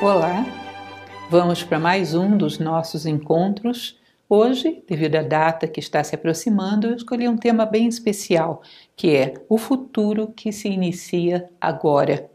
Olá, vamos para mais um dos nossos encontros. Hoje, devido à data que está se aproximando, eu escolhi um tema bem especial, que é o futuro que se inicia agora.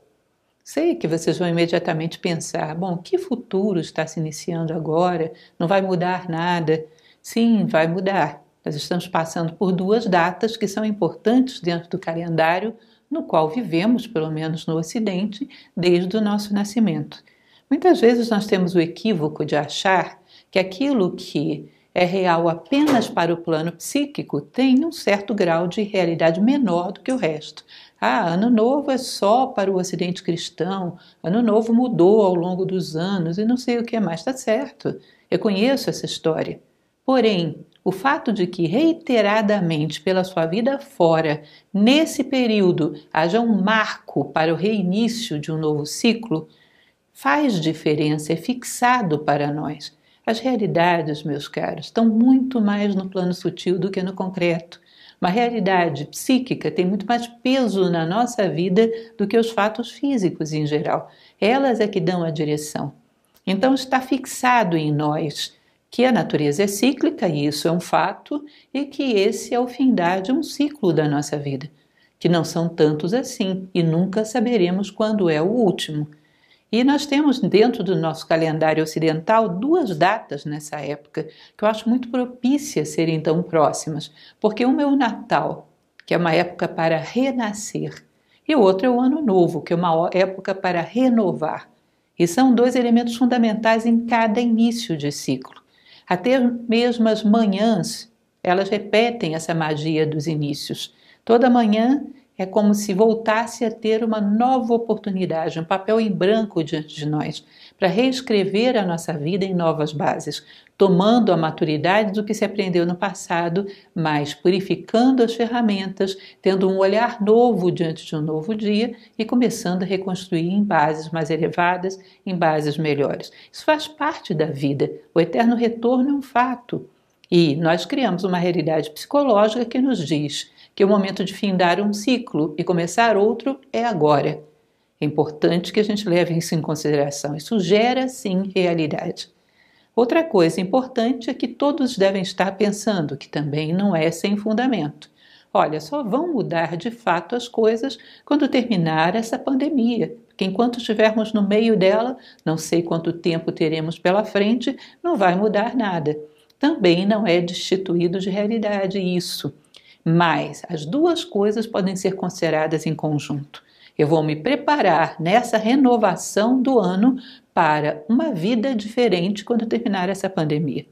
Sei que vocês vão imediatamente pensar: bom, que futuro está se iniciando agora? Não vai mudar nada? Sim, vai mudar. Nós estamos passando por duas datas que são importantes dentro do calendário no qual vivemos, pelo menos no Ocidente, desde o nosso nascimento. Muitas vezes nós temos o equívoco de achar que aquilo que é real apenas para o plano psíquico tem um certo grau de realidade menor do que o resto. Ah, Ano Novo é só para o Ocidente cristão, Ano Novo mudou ao longo dos anos e não sei o que mais. Está certo, eu conheço essa história. Porém, o fato de que reiteradamente pela sua vida fora, nesse período, haja um marco para o reinício de um novo ciclo, faz diferença, é fixado para nós. As realidades, meus caros, estão muito mais no plano sutil do que no concreto. Uma realidade psíquica tem muito mais peso na nossa vida do que os fatos físicos em geral. Elas é que dão a direção. Então está fixado em nós que a natureza é cíclica, e isso é um fato, e que esse é o findar de um ciclo da nossa vida, que não são tantos assim, e nunca saberemos quando é o último. E nós temos dentro do nosso calendário ocidental duas datas nessa época que eu acho muito propícias serem tão próximas, porque uma é o Natal, que é uma época para renascer, e o outro é o Ano Novo, que é uma época para renovar. E são dois elementos fundamentais em cada início de ciclo. Até mesmo as manhãs, elas repetem essa magia dos inícios. Toda manhã é como se voltasse a ter uma nova oportunidade, um papel em branco diante de nós, para reescrever a nossa vida em novas bases, tomando a maturidade do que se aprendeu no passado, mas purificando as ferramentas, tendo um olhar novo diante de um novo dia e começando a reconstruir em bases mais elevadas, em bases melhores. Isso faz parte da vida. O eterno retorno é um fato. E nós criamos uma realidade psicológica que nos diz que o momento de findar um ciclo e começar outro é agora. É importante que a gente leve isso em consideração. Isso gera, sim, realidade. Outra coisa importante é que todos devem estar pensando, que também não é sem fundamento. Olha, só vão mudar de fato as coisas quando terminar essa pandemia, porque enquanto estivermos no meio dela, não sei quanto tempo teremos pela frente, não vai mudar nada. Também não é destituído de realidade isso. Mas as duas coisas podem ser consideradas em conjunto. Eu vou me preparar nessa renovação do ano para uma vida diferente quando terminar essa pandemia.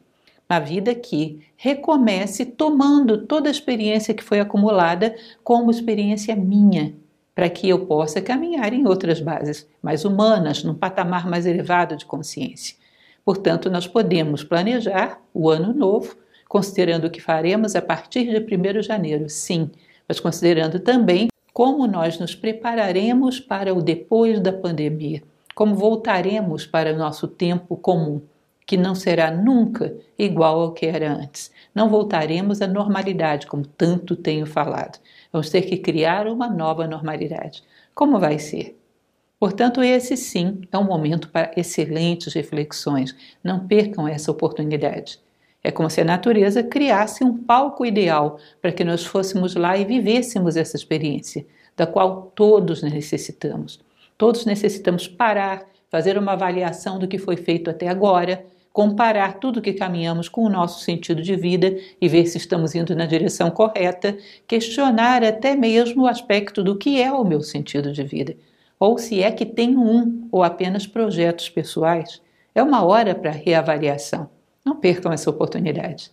Uma vida que recomece tomando toda a experiência que foi acumulada como experiência minha, para que eu possa caminhar em outras bases mais humanas, num patamar mais elevado de consciência. Portanto, nós podemos planejar o ano novo considerando o que faremos a partir de 1 de janeiro, sim, mas considerando também como nós nos prepararemos para o depois da pandemia, como voltaremos para o nosso tempo comum, que não será nunca igual ao que era antes. Não voltaremos à normalidade, como tanto tenho falado. Vamos ter que criar uma nova normalidade. Como vai ser? Portanto, esse sim é um momento para excelentes reflexões. Não percam essa oportunidade. É como se a natureza criasse um palco ideal para que nós fôssemos lá e vivêssemos essa experiência, da qual todos necessitamos. Todos necessitamos parar, fazer uma avaliação do que foi feito até agora, comparar tudo que caminhamos com o nosso sentido de vida e ver se estamos indo na direção correta, questionar até mesmo o aspecto do que é o meu sentido de vida, ou se é que tenho um ou apenas projetos pessoais. É uma hora para reavaliação. Não percam essa oportunidade.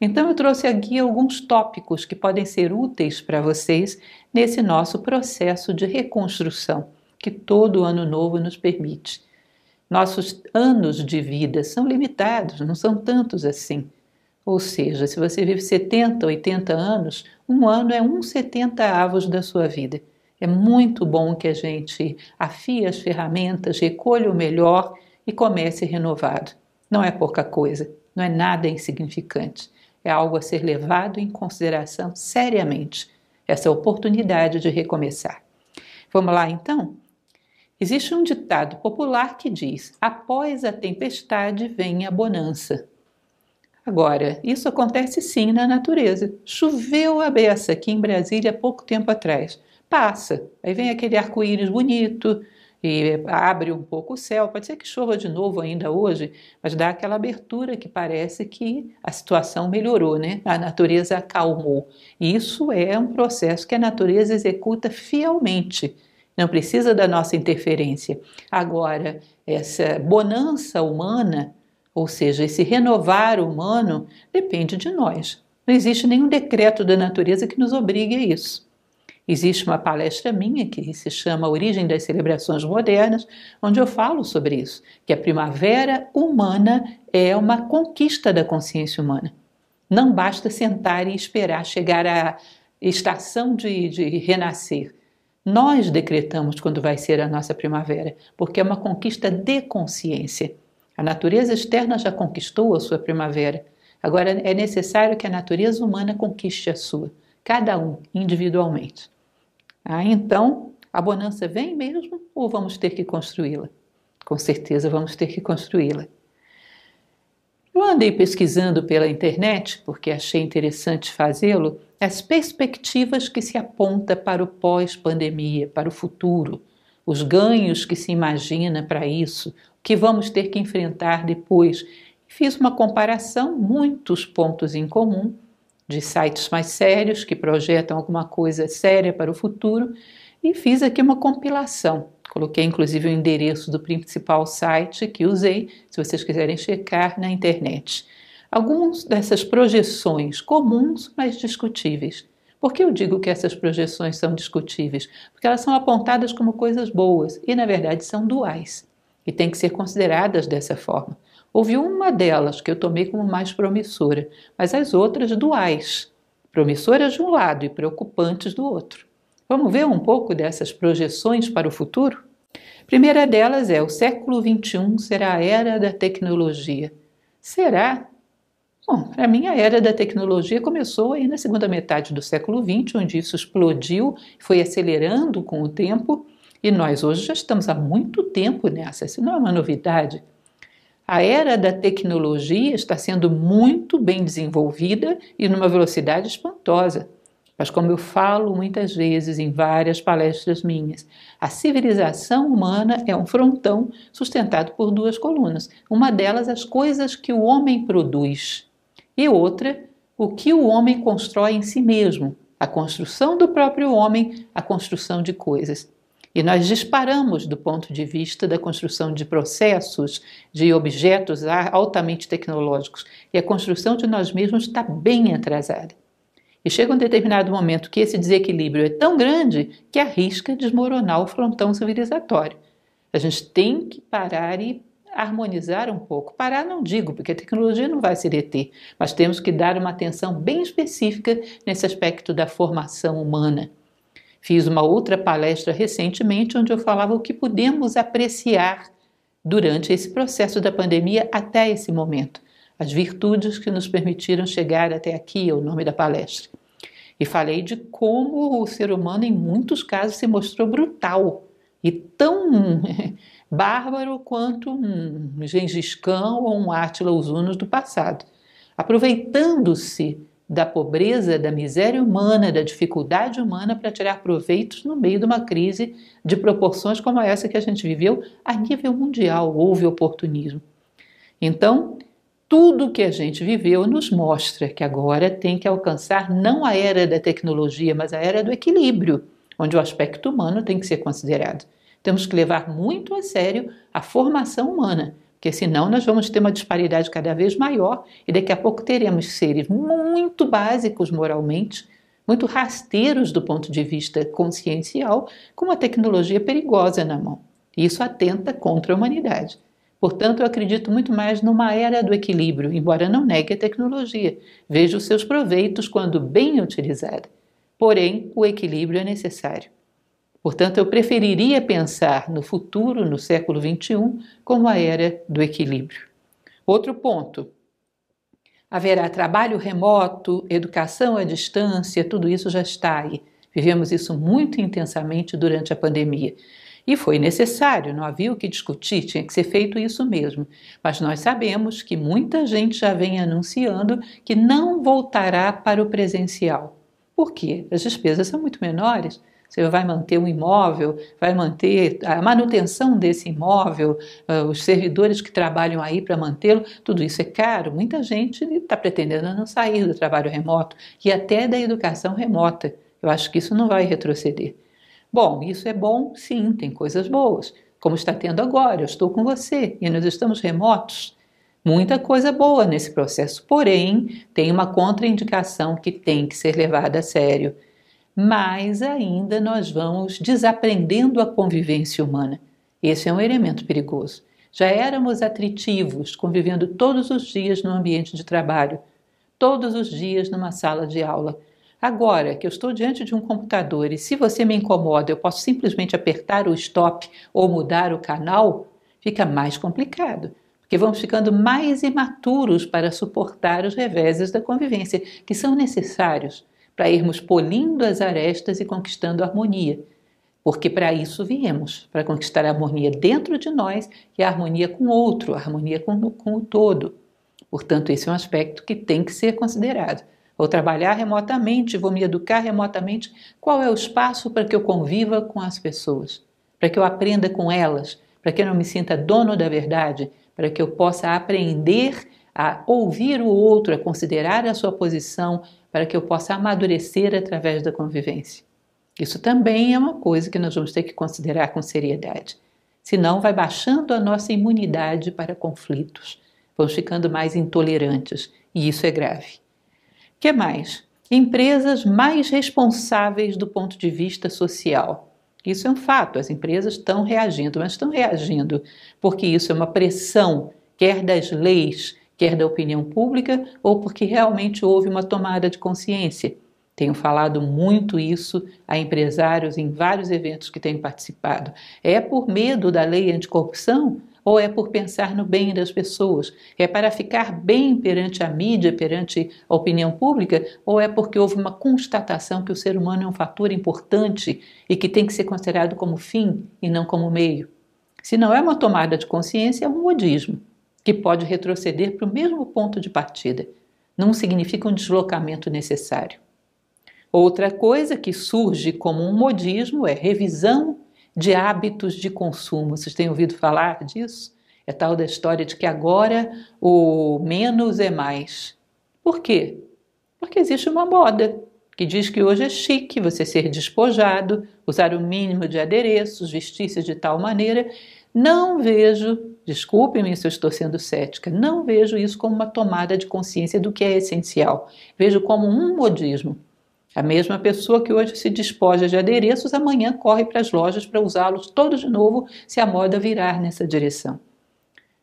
Então, eu trouxe aqui alguns tópicos que podem ser úteis para vocês nesse nosso processo de reconstrução que todo ano novo nos permite. Nossos anos de vida são limitados, não são tantos assim. Ou seja, se você vive 70, 80 anos, um ano é um 70 avos da sua vida. É muito bom que a gente afie as ferramentas, recolha o melhor e comece renovado. Não é pouca coisa, não é nada insignificante. É algo a ser levado em consideração seriamente, essa oportunidade de recomeçar. Vamos lá então? Existe um ditado popular que diz: após a tempestade vem a bonança. Agora, isso acontece sim na natureza. Choveu a beça aqui em Brasília há pouco tempo atrás. Passa, aí vem aquele arco-íris bonito, e abre um pouco o céu. Pode ser que chova de novo ainda hoje, mas dá aquela abertura que parece que a situação melhorou, né? A natureza acalmou. E isso é um processo que a natureza executa fielmente. Não precisa da nossa interferência. Agora, essa bonança humana, ou seja, esse renovar humano, depende de nós. Não existe nenhum decreto da natureza que nos obrigue a isso. Existe uma palestra minha que se chama Origem das Celebrações Modernas, onde eu falo sobre isso, que a primavera humana é uma conquista da consciência humana. Não basta sentar e esperar chegar à estação de, de renascer. Nós decretamos quando vai ser a nossa primavera, porque é uma conquista de consciência. A natureza externa já conquistou a sua primavera. Agora é necessário que a natureza humana conquiste a sua, cada um individualmente. Ah, então, a bonança vem mesmo ou vamos ter que construí-la? Com certeza vamos ter que construí-la. Eu andei pesquisando pela internet, porque achei interessante fazê-lo, as perspectivas que se aponta para o pós-pandemia, para o futuro, os ganhos que se imagina para isso, o que vamos ter que enfrentar depois. Fiz uma comparação, muitos pontos em comum, de sites mais sérios que projetam alguma coisa séria para o futuro e fiz aqui uma compilação. Coloquei inclusive o endereço do principal site que usei, se vocês quiserem checar na internet. Algumas dessas projeções comuns, mas discutíveis. Por que eu digo que essas projeções são discutíveis? Porque elas são apontadas como coisas boas e, na verdade, são duais e têm que ser consideradas dessa forma. Houve uma delas que eu tomei como mais promissora, mas as outras duais, promissoras de um lado e preocupantes do outro. Vamos ver um pouco dessas projeções para o futuro? primeira delas é: o século XXI será a era da tecnologia. Será? Bom, para mim a era da tecnologia começou aí na segunda metade do século XX, onde isso explodiu, foi acelerando com o tempo, e nós hoje já estamos há muito tempo nessa. Isso não é uma novidade. A era da tecnologia está sendo muito bem desenvolvida e numa velocidade espantosa. Mas, como eu falo muitas vezes em várias palestras minhas, a civilização humana é um frontão sustentado por duas colunas. Uma delas, as coisas que o homem produz, e outra, o que o homem constrói em si mesmo, a construção do próprio homem, a construção de coisas. E nós disparamos do ponto de vista da construção de processos, de objetos altamente tecnológicos. E a construção de nós mesmos está bem atrasada. E chega um determinado momento que esse desequilíbrio é tão grande que arrisca desmoronar o frontão civilizatório. A gente tem que parar e harmonizar um pouco. Parar não digo, porque a tecnologia não vai se deter, mas temos que dar uma atenção bem específica nesse aspecto da formação humana. Fiz uma outra palestra recentemente onde eu falava o que podemos apreciar durante esse processo da pandemia até esse momento, as virtudes que nos permitiram chegar até aqui, é o nome da palestra. E falei de como o ser humano, em muitos casos, se mostrou brutal e tão bárbaro quanto um Gengis Khan ou um Átila os Hunos do passado, aproveitando-se da pobreza, da miséria humana, da dificuldade humana para tirar proveitos no meio de uma crise de proporções como essa que a gente viveu a nível mundial. Houve oportunismo. Então, tudo que a gente viveu nos mostra que agora tem que alcançar não a era da tecnologia, mas a era do equilíbrio, onde o aspecto humano tem que ser considerado. Temos que levar muito a sério a formação humana porque senão nós vamos ter uma disparidade cada vez maior e daqui a pouco teremos seres muito básicos moralmente, muito rasteiros do ponto de vista consciencial, com uma tecnologia perigosa na mão. Isso atenta contra a humanidade. Portanto, eu acredito muito mais numa era do equilíbrio, embora não negue a tecnologia. Vejo os seus proveitos quando bem utilizada. Porém, o equilíbrio é necessário. Portanto, eu preferiria pensar no futuro, no século XXI, como a era do equilíbrio. Outro ponto: haverá trabalho remoto, educação à distância, tudo isso já está aí. Vivemos isso muito intensamente durante a pandemia. E foi necessário, não havia o que discutir, tinha que ser feito isso mesmo. Mas nós sabemos que muita gente já vem anunciando que não voltará para o presencial. Por quê? As despesas são muito menores. Você vai manter um imóvel, vai manter a manutenção desse imóvel, uh, os servidores que trabalham aí para mantê-lo, tudo isso é caro. Muita gente está pretendendo não sair do trabalho remoto e até da educação remota. Eu acho que isso não vai retroceder. Bom, isso é bom, sim, tem coisas boas, como está tendo agora. Eu estou com você e nós estamos remotos. Muita coisa boa nesse processo, porém, tem uma contraindicação que tem que ser levada a sério mais ainda nós vamos desaprendendo a convivência humana. Esse é um elemento perigoso. Já éramos atritivos, convivendo todos os dias no ambiente de trabalho, todos os dias numa sala de aula. Agora que eu estou diante de um computador e se você me incomoda, eu posso simplesmente apertar o stop ou mudar o canal, fica mais complicado, porque vamos ficando mais imaturos para suportar os reveses da convivência, que são necessários para irmos polindo as arestas e conquistando a harmonia. Porque para isso viemos, para conquistar a harmonia dentro de nós e a harmonia com o outro, a harmonia com, com o todo. Portanto, esse é um aspecto que tem que ser considerado. Vou trabalhar remotamente, vou me educar remotamente. Qual é o espaço para que eu conviva com as pessoas? Para que eu aprenda com elas? Para que eu não me sinta dono da verdade? Para que eu possa aprender a ouvir o outro, a considerar a sua posição, para que eu possa amadurecer através da convivência. Isso também é uma coisa que nós vamos ter que considerar com seriedade. Senão, vai baixando a nossa imunidade para conflitos, vamos ficando mais intolerantes, e isso é grave. O que mais? Empresas mais responsáveis do ponto de vista social. Isso é um fato, as empresas estão reagindo, mas estão reagindo porque isso é uma pressão, quer das leis, quer da opinião pública ou porque realmente houve uma tomada de consciência. Tenho falado muito isso a empresários em vários eventos que tenho participado. É por medo da lei anticorrupção ou é por pensar no bem das pessoas? É para ficar bem perante a mídia, perante a opinião pública? Ou é porque houve uma constatação que o ser humano é um fator importante e que tem que ser considerado como fim e não como meio? Se não é uma tomada de consciência, é um modismo que pode retroceder para o mesmo ponto de partida. Não significa um deslocamento necessário. Outra coisa que surge como um modismo é revisão de hábitos de consumo. Vocês têm ouvido falar disso? É tal da história de que agora o menos é mais. Por quê? Porque existe uma moda que diz que hoje é chique você ser despojado, usar o mínimo de adereços, vestir-se de tal maneira. Não vejo Desculpe-me se eu estou sendo cética, não vejo isso como uma tomada de consciência do que é essencial. Vejo como um modismo. A mesma pessoa que hoje se despoja de adereços, amanhã corre para as lojas para usá-los todos de novo se a moda virar nessa direção.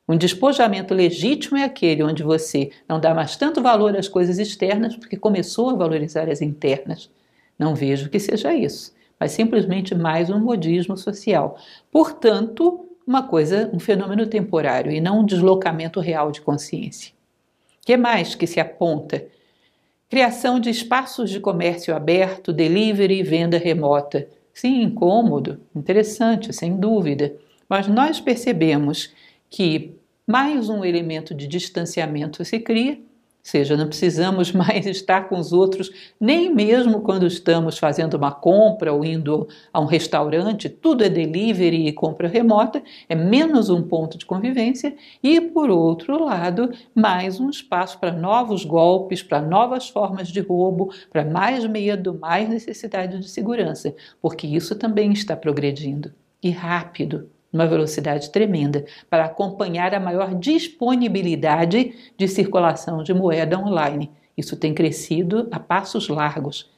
Um despojamento legítimo é aquele onde você não dá mais tanto valor às coisas externas porque começou a valorizar as internas. Não vejo que seja isso, mas simplesmente mais um modismo social. Portanto, uma coisa, um fenômeno temporário e não um deslocamento real de consciência. Que mais que se aponta? Criação de espaços de comércio aberto, delivery e venda remota. Sim, incômodo, interessante, sem dúvida. Mas nós percebemos que mais um elemento de distanciamento se cria seja, não precisamos mais estar com os outros, nem mesmo quando estamos fazendo uma compra ou indo a um restaurante, tudo é delivery e compra remota, é menos um ponto de convivência, e por outro lado, mais um espaço para novos golpes, para novas formas de roubo, para mais medo, mais necessidade de segurança, porque isso também está progredindo. E rápido numa velocidade tremenda, para acompanhar a maior disponibilidade de circulação de moeda online. Isso tem crescido a passos largos.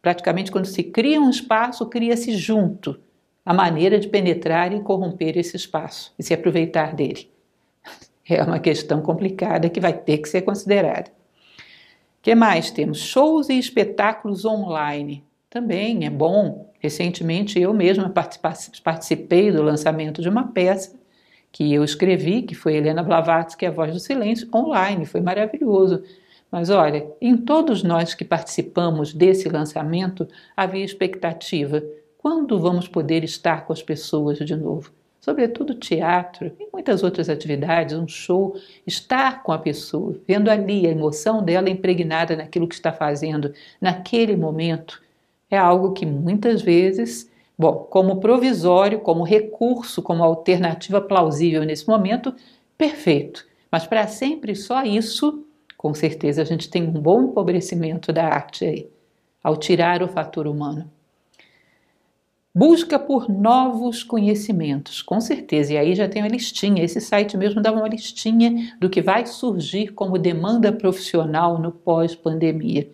Praticamente, quando se cria um espaço, cria-se junto a maneira de penetrar e corromper esse espaço e se aproveitar dele. É uma questão complicada que vai ter que ser considerada. O que mais temos? Shows e espetáculos online. Também é bom Recentemente eu mesma participei do lançamento de uma peça que eu escrevi, que foi Helena Blavatsky, A Voz do Silêncio, online, foi maravilhoso. Mas olha, em todos nós que participamos desse lançamento havia expectativa. Quando vamos poder estar com as pessoas de novo? Sobretudo teatro e muitas outras atividades, um show, estar com a pessoa, vendo ali a emoção dela impregnada naquilo que está fazendo naquele momento, é algo que muitas vezes, bom, como provisório, como recurso, como alternativa plausível nesse momento, perfeito. Mas para sempre só isso, com certeza a gente tem um bom empobrecimento da arte aí, ao tirar o fator humano. Busca por novos conhecimentos, com certeza. E aí já tem uma listinha. Esse site mesmo dá uma listinha do que vai surgir como demanda profissional no pós-pandemia.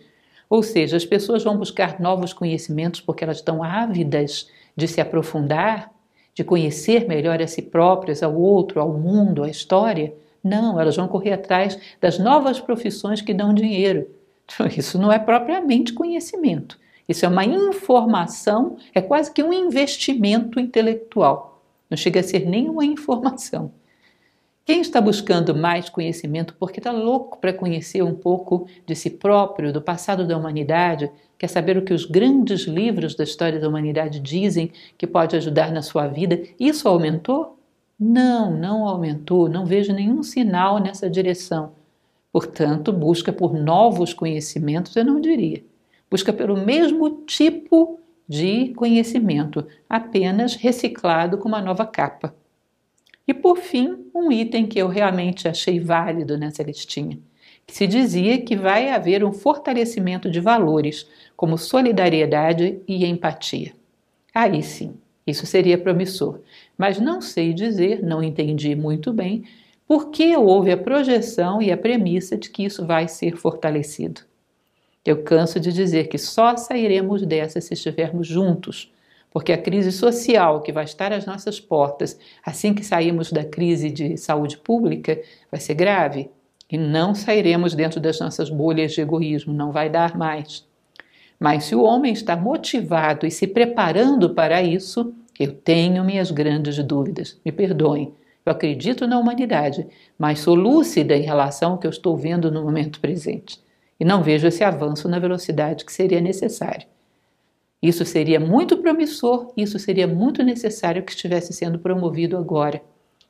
Ou seja, as pessoas vão buscar novos conhecimentos porque elas estão ávidas de se aprofundar, de conhecer melhor a si próprias, ao outro, ao mundo, à história. Não, elas vão correr atrás das novas profissões que dão dinheiro. Isso não é propriamente conhecimento. Isso é uma informação, é quase que um investimento intelectual. Não chega a ser nenhuma informação. Quem está buscando mais conhecimento porque está louco para conhecer um pouco de si próprio, do passado da humanidade, quer saber o que os grandes livros da história da humanidade dizem que pode ajudar na sua vida, isso aumentou? Não, não aumentou, não vejo nenhum sinal nessa direção. Portanto, busca por novos conhecimentos, eu não diria busca pelo mesmo tipo de conhecimento, apenas reciclado com uma nova capa. E por fim, um item que eu realmente achei válido nessa listinha, que se dizia que vai haver um fortalecimento de valores, como solidariedade e empatia. Aí sim, isso seria promissor, mas não sei dizer, não entendi muito bem, por que houve a projeção e a premissa de que isso vai ser fortalecido. Eu canso de dizer que só sairemos dessa se estivermos juntos, porque a crise social que vai estar às nossas portas assim que sairmos da crise de saúde pública vai ser grave e não sairemos dentro das nossas bolhas de egoísmo, não vai dar mais. Mas se o homem está motivado e se preparando para isso, eu tenho minhas grandes dúvidas. Me perdoem. Eu acredito na humanidade, mas sou lúcida em relação ao que eu estou vendo no momento presente e não vejo esse avanço na velocidade que seria necessário. Isso seria muito promissor, isso seria muito necessário que estivesse sendo promovido agora.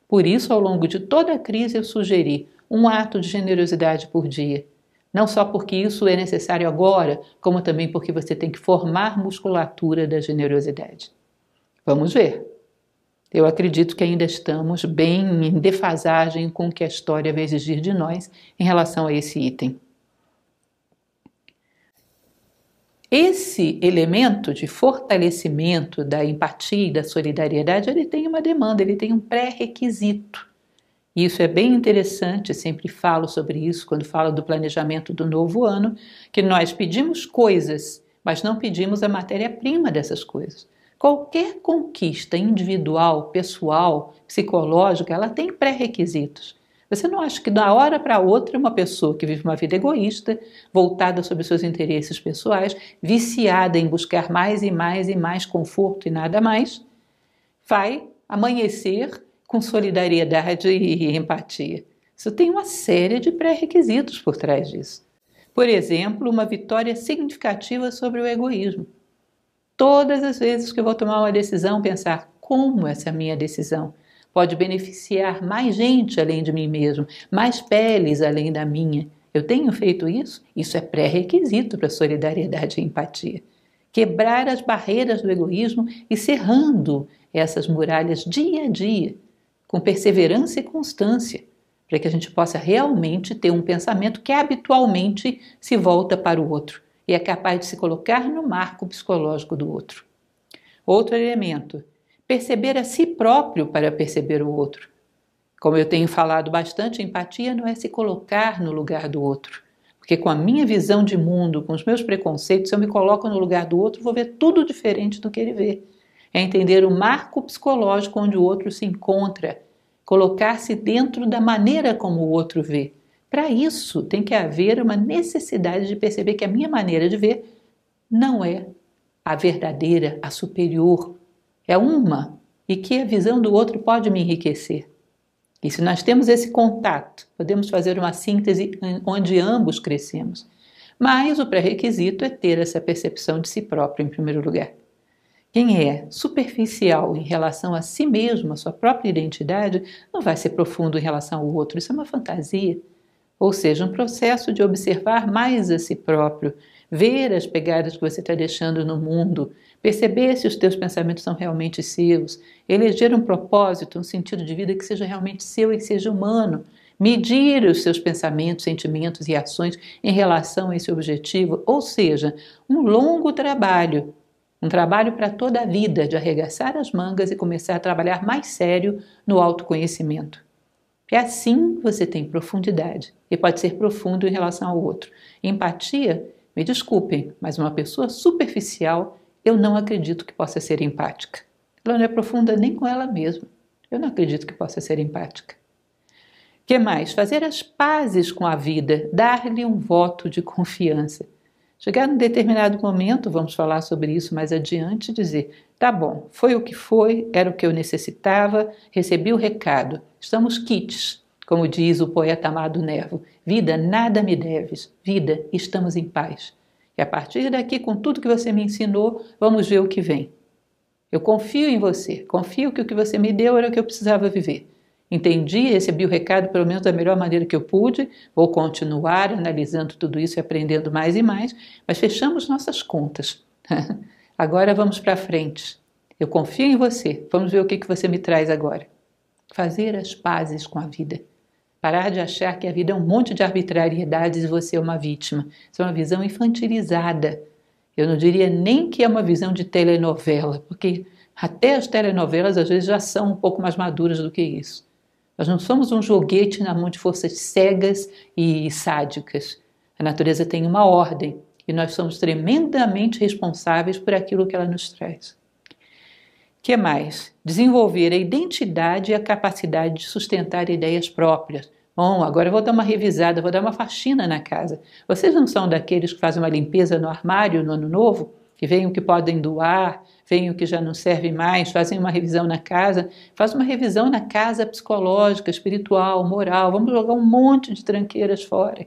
Por isso, ao longo de toda a crise, eu sugeri um ato de generosidade por dia. Não só porque isso é necessário agora, como também porque você tem que formar musculatura da generosidade. Vamos ver. Eu acredito que ainda estamos bem em defasagem com o que a história vai exigir de nós em relação a esse item. Esse elemento de fortalecimento da empatia e da solidariedade, ele tem uma demanda, ele tem um pré-requisito. Isso é bem interessante, sempre falo sobre isso quando falo do planejamento do novo ano, que nós pedimos coisas, mas não pedimos a matéria-prima dessas coisas. Qualquer conquista individual, pessoal, psicológica, ela tem pré-requisitos. Você não acha que da hora para outra uma pessoa que vive uma vida egoísta, voltada sobre seus interesses pessoais, viciada em buscar mais e mais e mais conforto e nada mais, vai amanhecer com solidariedade e empatia? Isso tem uma série de pré-requisitos por trás disso. Por exemplo, uma vitória significativa sobre o egoísmo. Todas as vezes que eu vou tomar uma decisão, pensar como essa minha decisão pode beneficiar mais gente além de mim mesmo, mais peles além da minha. Eu tenho feito isso? Isso é pré-requisito para solidariedade e empatia. Quebrar as barreiras do egoísmo e cerrando essas muralhas dia a dia, com perseverança e constância, para que a gente possa realmente ter um pensamento que habitualmente se volta para o outro e é capaz de se colocar no marco psicológico do outro. Outro elemento, perceber a si próprio para perceber o outro. Como eu tenho falado bastante, empatia não é se colocar no lugar do outro. Porque com a minha visão de mundo, com os meus preconceitos, se eu me coloco no lugar do outro, vou ver tudo diferente do que ele vê. É entender o marco psicológico onde o outro se encontra, colocar-se dentro da maneira como o outro vê. Para isso, tem que haver uma necessidade de perceber que a minha maneira de ver não é a verdadeira, a superior, é uma e que a visão do outro pode me enriquecer. E se nós temos esse contato, podemos fazer uma síntese onde ambos crescemos. Mas o pré-requisito é ter essa percepção de si próprio em primeiro lugar. Quem é superficial em relação a si mesmo, a sua própria identidade, não vai ser profundo em relação ao outro. Isso é uma fantasia. Ou seja, um processo de observar mais a si próprio, ver as pegadas que você está deixando no mundo, perceber se os teus pensamentos são realmente seus, eleger um propósito, um sentido de vida que seja realmente seu e que seja humano, medir os seus pensamentos, sentimentos e ações em relação a esse objetivo, ou seja, um longo trabalho. Um trabalho para toda a vida de arregaçar as mangas e começar a trabalhar mais sério no autoconhecimento. E assim você tem profundidade. E pode ser profundo em relação ao outro. Empatia, me desculpem, mas uma pessoa superficial eu não acredito que possa ser empática. Ela não é profunda nem com ela mesma. Eu não acredito que possa ser empática. Que mais? Fazer as pazes com a vida, dar-lhe um voto de confiança. Chegar num determinado momento, vamos falar sobre isso mais adiante, dizer: tá bom, foi o que foi, era o que eu necessitava, recebi o recado, estamos quites, como diz o poeta Amado Nervo: vida, nada me deves, vida, estamos em paz. E a partir daqui, com tudo que você me ensinou, vamos ver o que vem. Eu confio em você, confio que o que você me deu era o que eu precisava viver. Entendi, recebi o recado pelo menos da melhor maneira que eu pude, vou continuar analisando tudo isso e aprendendo mais e mais, mas fechamos nossas contas. agora vamos para frente. Eu confio em você, vamos ver o que, que você me traz agora. Fazer as pazes com a vida. Parar de achar que a vida é um monte de arbitrariedades e você é uma vítima. Isso é uma visão infantilizada. Eu não diria nem que é uma visão de telenovela, porque até as telenovelas às vezes já são um pouco mais maduras do que isso. Nós não somos um joguete na mão de forças cegas e sádicas. A natureza tem uma ordem e nós somos tremendamente responsáveis por aquilo que ela nos traz. Que mais? Desenvolver a identidade e a capacidade de sustentar ideias próprias. Bom, agora eu vou dar uma revisada, vou dar uma faxina na casa. Vocês não são daqueles que fazem uma limpeza no armário no ano novo? Que veem o que podem doar, veem o que já não serve mais, fazem uma revisão na casa, faz uma revisão na casa psicológica, espiritual, moral, vamos jogar um monte de tranqueiras fora.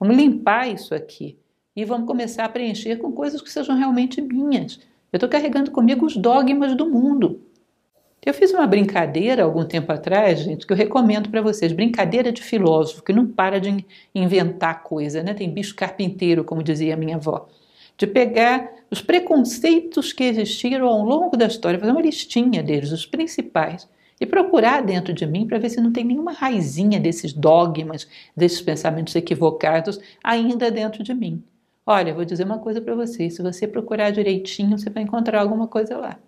Vamos limpar isso aqui e vamos começar a preencher com coisas que sejam realmente minhas. Eu estou carregando comigo os dogmas do mundo. Eu fiz uma brincadeira algum tempo atrás, gente, que eu recomendo para vocês. Brincadeira de filósofo, que não para de inventar coisa, né? Tem bicho carpinteiro, como dizia minha avó de pegar os preconceitos que existiram ao longo da história, fazer uma listinha deles, os principais, e procurar dentro de mim para ver se não tem nenhuma raizinha desses dogmas, desses pensamentos equivocados ainda dentro de mim. Olha, vou dizer uma coisa para vocês: se você procurar direitinho, você vai encontrar alguma coisa lá.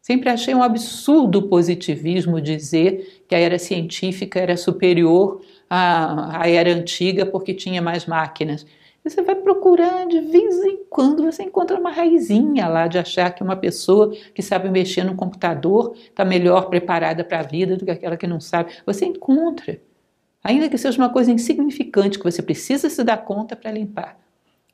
Sempre achei um absurdo o positivismo dizer que a era científica era superior à, à era antiga porque tinha mais máquinas. Você vai procurar, de vez em quando você encontra uma raizinha lá de achar que uma pessoa que sabe mexer no computador está melhor preparada para a vida do que aquela que não sabe. Você encontra. Ainda que seja uma coisa insignificante que você precisa se dar conta para limpar.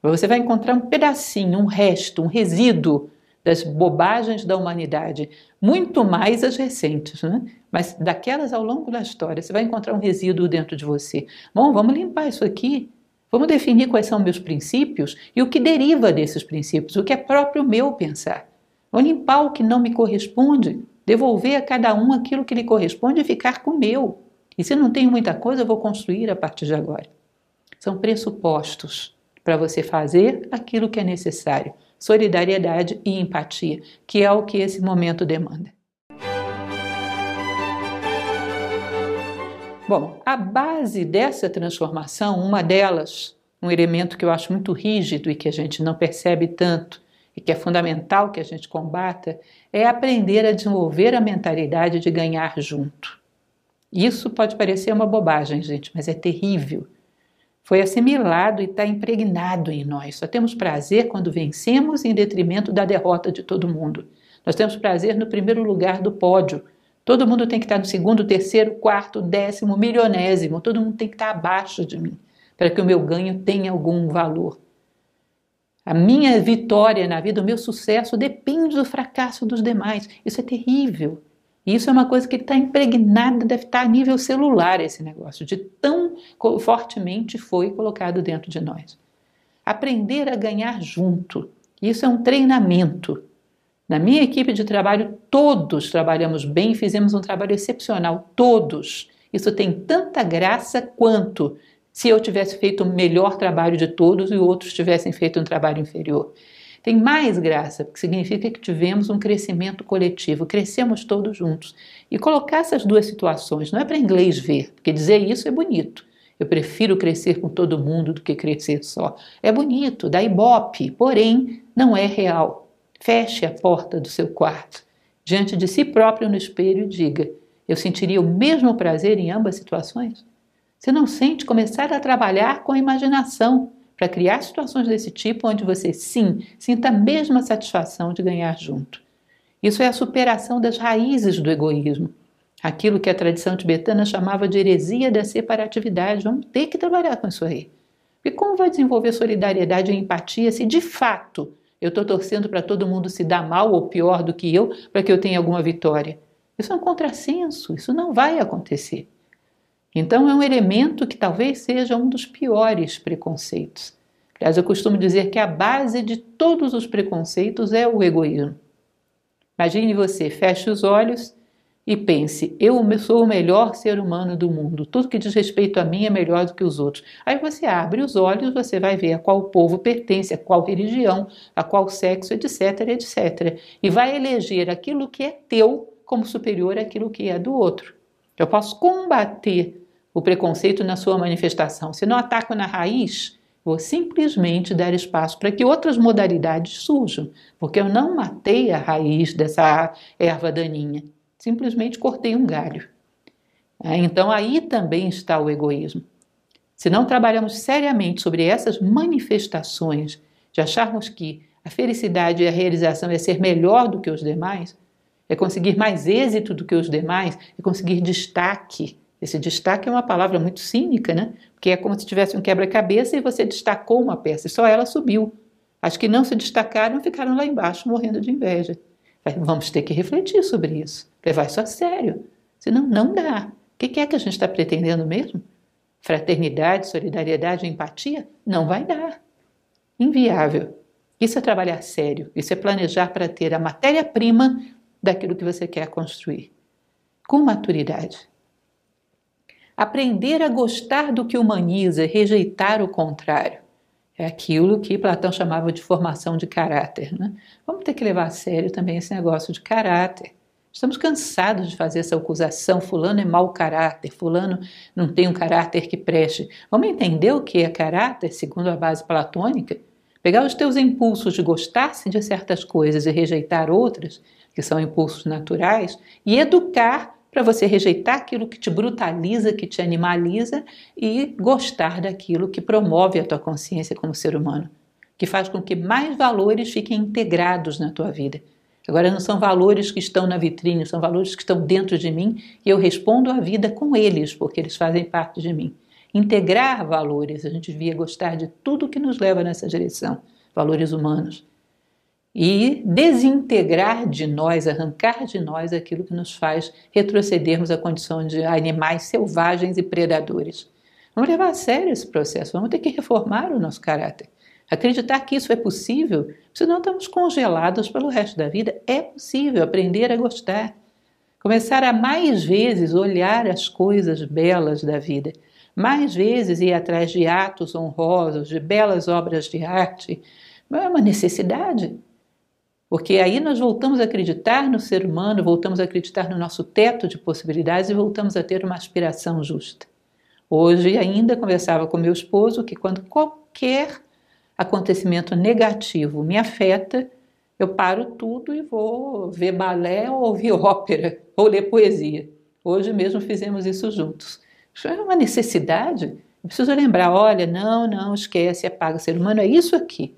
Você vai encontrar um pedacinho, um resto, um resíduo das bobagens da humanidade, muito mais as recentes, né? mas daquelas ao longo da história, você vai encontrar um resíduo dentro de você. Bom, vamos limpar isso aqui. Vamos definir quais são meus princípios e o que deriva desses princípios, o que é próprio meu pensar. Vou limpar o que não me corresponde, devolver a cada um aquilo que lhe corresponde e ficar com o meu. E se não tenho muita coisa, eu vou construir a partir de agora. São pressupostos para você fazer aquilo que é necessário. Solidariedade e empatia, que é o que esse momento demanda. Bom, a base dessa transformação, uma delas, um elemento que eu acho muito rígido e que a gente não percebe tanto e que é fundamental que a gente combata, é aprender a desenvolver a mentalidade de ganhar junto. Isso pode parecer uma bobagem, gente, mas é terrível. Foi assimilado e está impregnado em nós. Só temos prazer quando vencemos em detrimento da derrota de todo mundo. Nós temos prazer no primeiro lugar do pódio, Todo mundo tem que estar no segundo, terceiro, quarto, décimo, milionésimo. Todo mundo tem que estar abaixo de mim para que o meu ganho tenha algum valor. A minha vitória na vida, o meu sucesso depende do fracasso dos demais. Isso é terrível. Isso é uma coisa que está impregnada, deve estar a nível celular esse negócio, de tão fortemente foi colocado dentro de nós. Aprender a ganhar junto. Isso é um treinamento. Na minha equipe de trabalho, todos trabalhamos bem e fizemos um trabalho excepcional, todos. Isso tem tanta graça quanto se eu tivesse feito o melhor trabalho de todos e outros tivessem feito um trabalho inferior. Tem mais graça, porque significa que tivemos um crescimento coletivo, crescemos todos juntos. E colocar essas duas situações não é para inglês ver, porque dizer isso é bonito. Eu prefiro crescer com todo mundo do que crescer só. É bonito, dá ibope, porém não é real. Feche a porta do seu quarto, diante de si próprio no espelho e diga: Eu sentiria o mesmo prazer em ambas situações? Você não sente começar a trabalhar com a imaginação para criar situações desse tipo onde você, sim, sinta a mesma satisfação de ganhar junto. Isso é a superação das raízes do egoísmo. Aquilo que a tradição tibetana chamava de heresia da separatividade. Vamos ter que trabalhar com isso aí. E como vai desenvolver solidariedade e empatia se de fato eu estou torcendo para todo mundo se dar mal ou pior do que eu para que eu tenha alguma vitória? Isso é um contrassenso, isso não vai acontecer. Então, é um elemento que talvez seja um dos piores preconceitos. Aliás, eu costumo dizer que a base de todos os preconceitos é o egoísmo. Imagine você, feche os olhos e pense: eu sou o melhor ser humano do mundo, tudo que diz respeito a mim é melhor do que os outros. Aí você abre os olhos, você vai ver a qual povo pertence, a qual religião, a qual sexo, etc, etc. E vai eleger aquilo que é teu como superior àquilo que é do outro. Eu posso combater o preconceito na sua manifestação. Se não ataco na raiz, vou simplesmente dar espaço para que outras modalidades surjam, porque eu não matei a raiz dessa erva daninha, simplesmente cortei um galho. É, então aí também está o egoísmo. Se não trabalhamos seriamente sobre essas manifestações de acharmos que a felicidade e a realização é ser melhor do que os demais, é conseguir mais êxito do que os demais, é conseguir destaque, esse destaque é uma palavra muito cínica, né? Porque é como se tivesse um quebra-cabeça e você destacou uma peça e só ela subiu. As que não se destacaram ficaram lá embaixo morrendo de inveja. Vamos ter que refletir sobre isso, levar isso a sério. Senão, não dá. O que é que a gente está pretendendo mesmo? Fraternidade, solidariedade, empatia? Não vai dar. Inviável. Isso é trabalhar sério. Isso é planejar para ter a matéria-prima daquilo que você quer construir. Com maturidade. Aprender a gostar do que humaniza, rejeitar o contrário. É aquilo que Platão chamava de formação de caráter. Né? Vamos ter que levar a sério também esse negócio de caráter. Estamos cansados de fazer essa acusação: Fulano é mau caráter, Fulano não tem um caráter que preste. Vamos entender o que é caráter, segundo a base platônica? Pegar os teus impulsos de gostar-se de certas coisas e rejeitar outras, que são impulsos naturais, e educar para você rejeitar aquilo que te brutaliza, que te animaliza e gostar daquilo que promove a tua consciência como ser humano, que faz com que mais valores fiquem integrados na tua vida. Agora não são valores que estão na vitrine, são valores que estão dentro de mim e eu respondo à vida com eles, porque eles fazem parte de mim. Integrar valores, a gente devia gostar de tudo que nos leva nessa direção, valores humanos e desintegrar de nós, arrancar de nós aquilo que nos faz retrocedermos à condição de animais selvagens e predadores. Vamos levar a sério esse processo, vamos ter que reformar o nosso caráter. Acreditar que isso é possível, senão estamos congelados pelo resto da vida. É possível aprender a gostar. Começar a mais vezes olhar as coisas belas da vida, mais vezes ir atrás de atos honrosos, de belas obras de arte. É uma necessidade. Porque aí nós voltamos a acreditar no ser humano, voltamos a acreditar no nosso teto de possibilidades e voltamos a ter uma aspiração justa. Hoje ainda conversava com meu esposo que quando qualquer acontecimento negativo me afeta, eu paro tudo e vou ver balé ou ouvir ópera ou ler poesia. Hoje mesmo fizemos isso juntos. Isso é uma necessidade. Eu preciso lembrar, olha, não, não, esquece, apaga. O ser humano é isso aqui.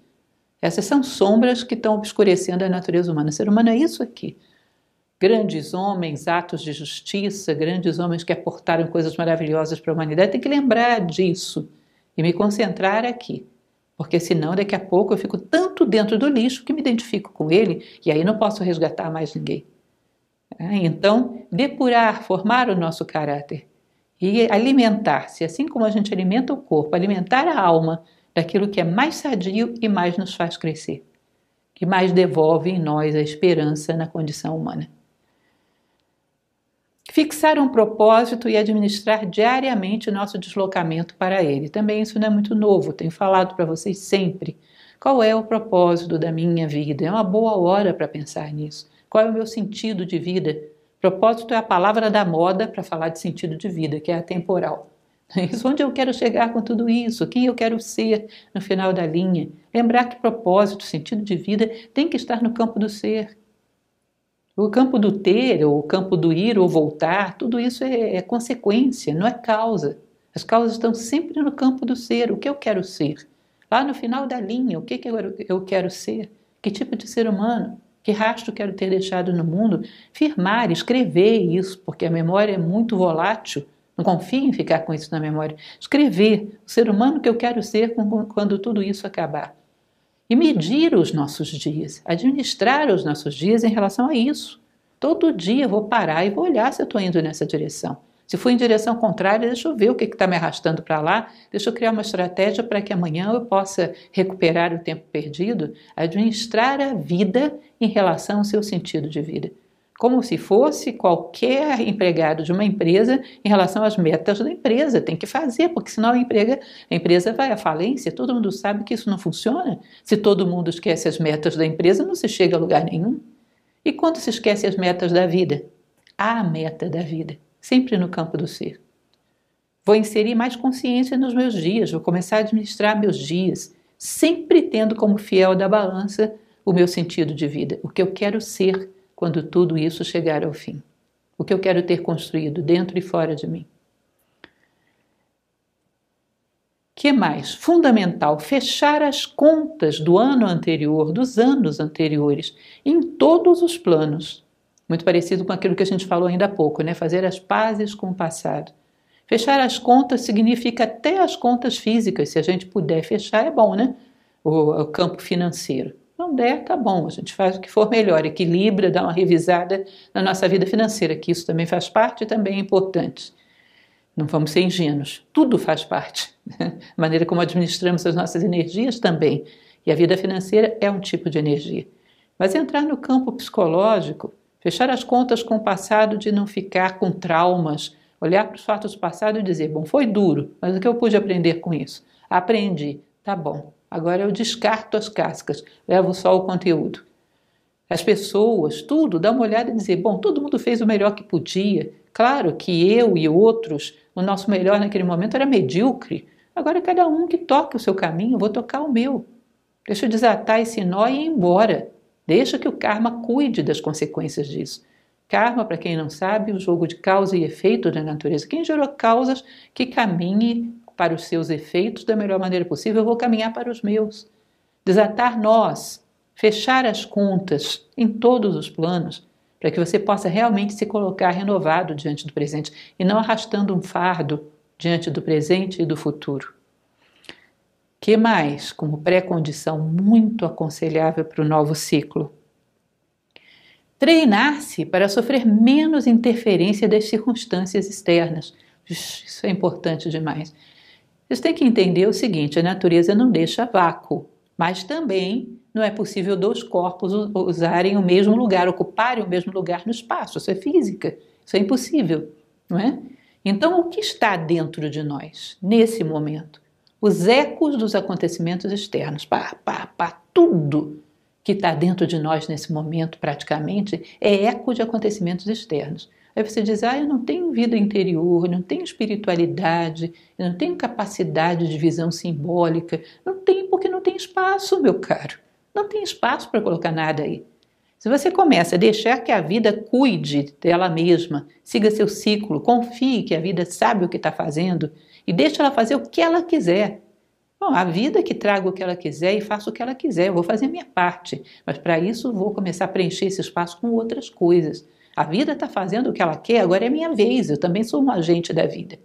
Essas são sombras que estão obscurecendo a natureza humana. O ser humano é isso aqui. Grandes homens, atos de justiça, grandes homens que aportaram coisas maravilhosas para a humanidade, tem que lembrar disso e me concentrar aqui. Porque senão, daqui a pouco, eu fico tanto dentro do lixo que me identifico com ele e aí não posso resgatar mais ninguém. É, então, depurar, formar o nosso caráter e alimentar-se, assim como a gente alimenta o corpo, alimentar a alma daquilo que é mais sadio e mais nos faz crescer. que mais devolve em nós a esperança na condição humana. Fixar um propósito e administrar diariamente o nosso deslocamento para ele. Também isso não é muito novo, tenho falado para vocês sempre. Qual é o propósito da minha vida? É uma boa hora para pensar nisso. Qual é o meu sentido de vida? Propósito é a palavra da moda para falar de sentido de vida, que é atemporal. Isso onde eu quero chegar com tudo isso, quem eu quero ser no final da linha. Lembrar que propósito, sentido de vida tem que estar no campo do ser. O campo do ter, ou o campo do ir ou voltar, tudo isso é, é consequência, não é causa. As causas estão sempre no campo do ser, o que eu quero ser. Lá no final da linha, o que, que eu, eu quero ser? Que tipo de ser humano? Que rastro quero ter deixado no mundo? Firmar, escrever isso, porque a memória é muito volátil não confie em ficar com isso na memória. Escrever o ser humano que eu quero ser quando tudo isso acabar. E medir os nossos dias, administrar os nossos dias em relação a isso. Todo dia eu vou parar e vou olhar se eu estou indo nessa direção. Se for em direção contrária, deixa eu ver o que está me arrastando para lá, deixa eu criar uma estratégia para que amanhã eu possa recuperar o tempo perdido, administrar a vida em relação ao seu sentido de vida como se fosse qualquer empregado de uma empresa em relação às metas da empresa. Tem que fazer, porque senão a, emprega, a empresa vai à falência. Todo mundo sabe que isso não funciona. Se todo mundo esquece as metas da empresa, não se chega a lugar nenhum. E quando se esquece as metas da vida? Há a meta da vida, sempre no campo do ser. Vou inserir mais consciência nos meus dias, vou começar a administrar meus dias, sempre tendo como fiel da balança o meu sentido de vida, o que eu quero ser quando tudo isso chegar ao fim. O que eu quero ter construído dentro e fora de mim. Que mais? Fundamental fechar as contas do ano anterior, dos anos anteriores, em todos os planos. Muito parecido com aquilo que a gente falou ainda há pouco, né? Fazer as pazes com o passado. Fechar as contas significa até as contas físicas, se a gente puder fechar, é bom, né? O, o campo financeiro. Não der, tá bom, a gente faz o que for melhor, equilibra, dá uma revisada na nossa vida financeira, que isso também faz parte e também é importante. Não vamos ser ingênuos, tudo faz parte. A maneira como administramos as nossas energias também. E a vida financeira é um tipo de energia. Mas entrar no campo psicológico, fechar as contas com o passado de não ficar com traumas, olhar para os fatos do passado e dizer: bom, foi duro, mas o que eu pude aprender com isso? Aprendi, tá bom. Agora eu descarto as cascas, levo só o conteúdo. As pessoas, tudo, dá uma olhada e dizer: bom, todo mundo fez o melhor que podia. Claro que eu e outros, o nosso melhor naquele momento era medíocre. Agora cada um que toque o seu caminho, eu vou tocar o meu. Deixa eu desatar esse nó e ir embora. Deixa que o karma cuide das consequências disso. Karma, para quem não sabe, o jogo de causa e efeito da natureza. Quem gerou causas que caminhe para os seus efeitos da melhor maneira possível, eu vou caminhar para os meus. Desatar nós, fechar as contas em todos os planos, para que você possa realmente se colocar renovado diante do presente e não arrastando um fardo diante do presente e do futuro. Que mais, como pré-condição muito aconselhável para o novo ciclo? Treinar-se para sofrer menos interferência das circunstâncias externas. Isso é importante demais. Vocês têm que entender o seguinte: a natureza não deixa vácuo, mas também não é possível dois corpos usarem o mesmo lugar, ocuparem o mesmo lugar no espaço. Isso é física, isso é impossível, não é? Então, o que está dentro de nós nesse momento? Os ecos dos acontecimentos externos, pá, pá, pá, tudo que está dentro de nós nesse momento, praticamente, é eco de acontecimentos externos. Aí você diz: ah, eu não tenho vida interior, não tenho espiritualidade, eu não tenho capacidade de visão simbólica. Não tem, porque não tem espaço, meu caro. Não tem espaço para colocar nada aí. Se você começa a deixar que a vida cuide dela mesma, siga seu ciclo, confie que a vida sabe o que está fazendo e deixe ela fazer o que ela quiser. Bom, a vida que traga o que ela quiser e faça o que ela quiser, eu vou fazer a minha parte, mas para isso vou começar a preencher esse espaço com outras coisas. A vida está fazendo o que ela quer, agora é minha vez, eu também sou um agente da vida.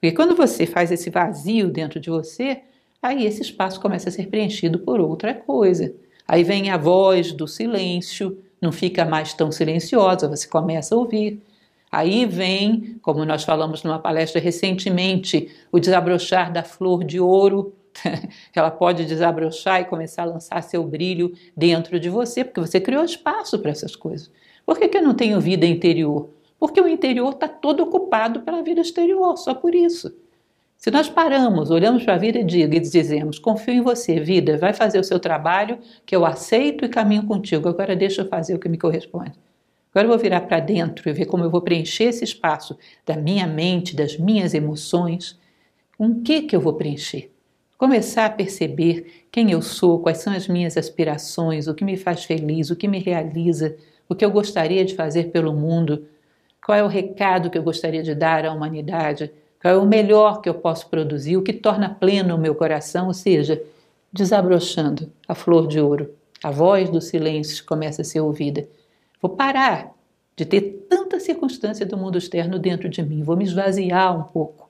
Porque quando você faz esse vazio dentro de você, aí esse espaço começa a ser preenchido por outra coisa. Aí vem a voz do silêncio, não fica mais tão silenciosa, você começa a ouvir. Aí vem, como nós falamos numa palestra recentemente, o desabrochar da flor de ouro, ela pode desabrochar e começar a lançar seu brilho dentro de você, porque você criou espaço para essas coisas. Por que, que eu não tenho vida interior? Porque o interior está todo ocupado pela vida exterior, só por isso. Se nós paramos, olhamos para a vida e dizemos: Confio em você, vida, vai fazer o seu trabalho, que eu aceito e caminho contigo, agora deixa eu fazer o que me corresponde. Agora eu vou virar para dentro e ver como eu vou preencher esse espaço da minha mente, das minhas emoções. Com que que eu vou preencher? Começar a perceber quem eu sou, quais são as minhas aspirações, o que me faz feliz, o que me realiza, o que eu gostaria de fazer pelo mundo, qual é o recado que eu gostaria de dar à humanidade, qual é o melhor que eu posso produzir, o que torna pleno o meu coração, ou seja, desabrochando a flor de ouro. A voz do silêncio começa a ser ouvida. Vou parar de ter tanta circunstância do mundo externo dentro de mim, vou me esvaziar um pouco.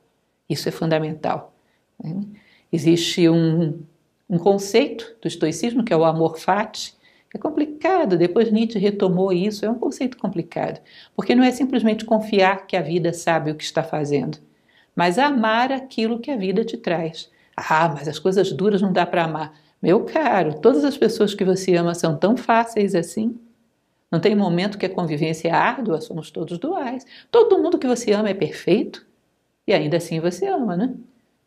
Isso é fundamental. Né? Existe um, um conceito do estoicismo que é o amor fati, é complicado, depois Nietzsche retomou isso, é um conceito complicado, porque não é simplesmente confiar que a vida sabe o que está fazendo, mas amar aquilo que a vida te traz. Ah, mas as coisas duras não dá para amar. Meu caro, todas as pessoas que você ama são tão fáceis assim? Não tem momento que a convivência é árdua, somos todos duais. Todo mundo que você ama é perfeito e ainda assim você ama, né?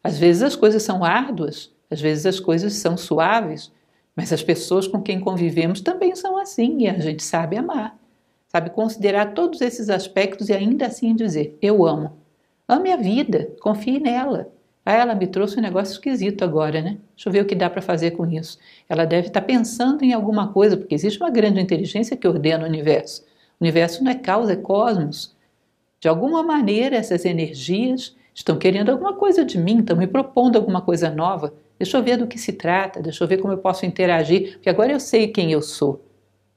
Às vezes as coisas são árduas, às vezes as coisas são suaves, mas as pessoas com quem convivemos também são assim e a gente sabe amar. Sabe considerar todos esses aspectos e ainda assim dizer: eu amo. Ame a vida, confie nela. Ah, ela me trouxe um negócio esquisito agora, né? Deixa eu ver o que dá para fazer com isso. Ela deve estar tá pensando em alguma coisa, porque existe uma grande inteligência que ordena o universo. O universo não é causa, é cosmos. De alguma maneira, essas energias estão querendo alguma coisa de mim, estão me propondo alguma coisa nova. Deixa eu ver do que se trata, deixa eu ver como eu posso interagir, porque agora eu sei quem eu sou.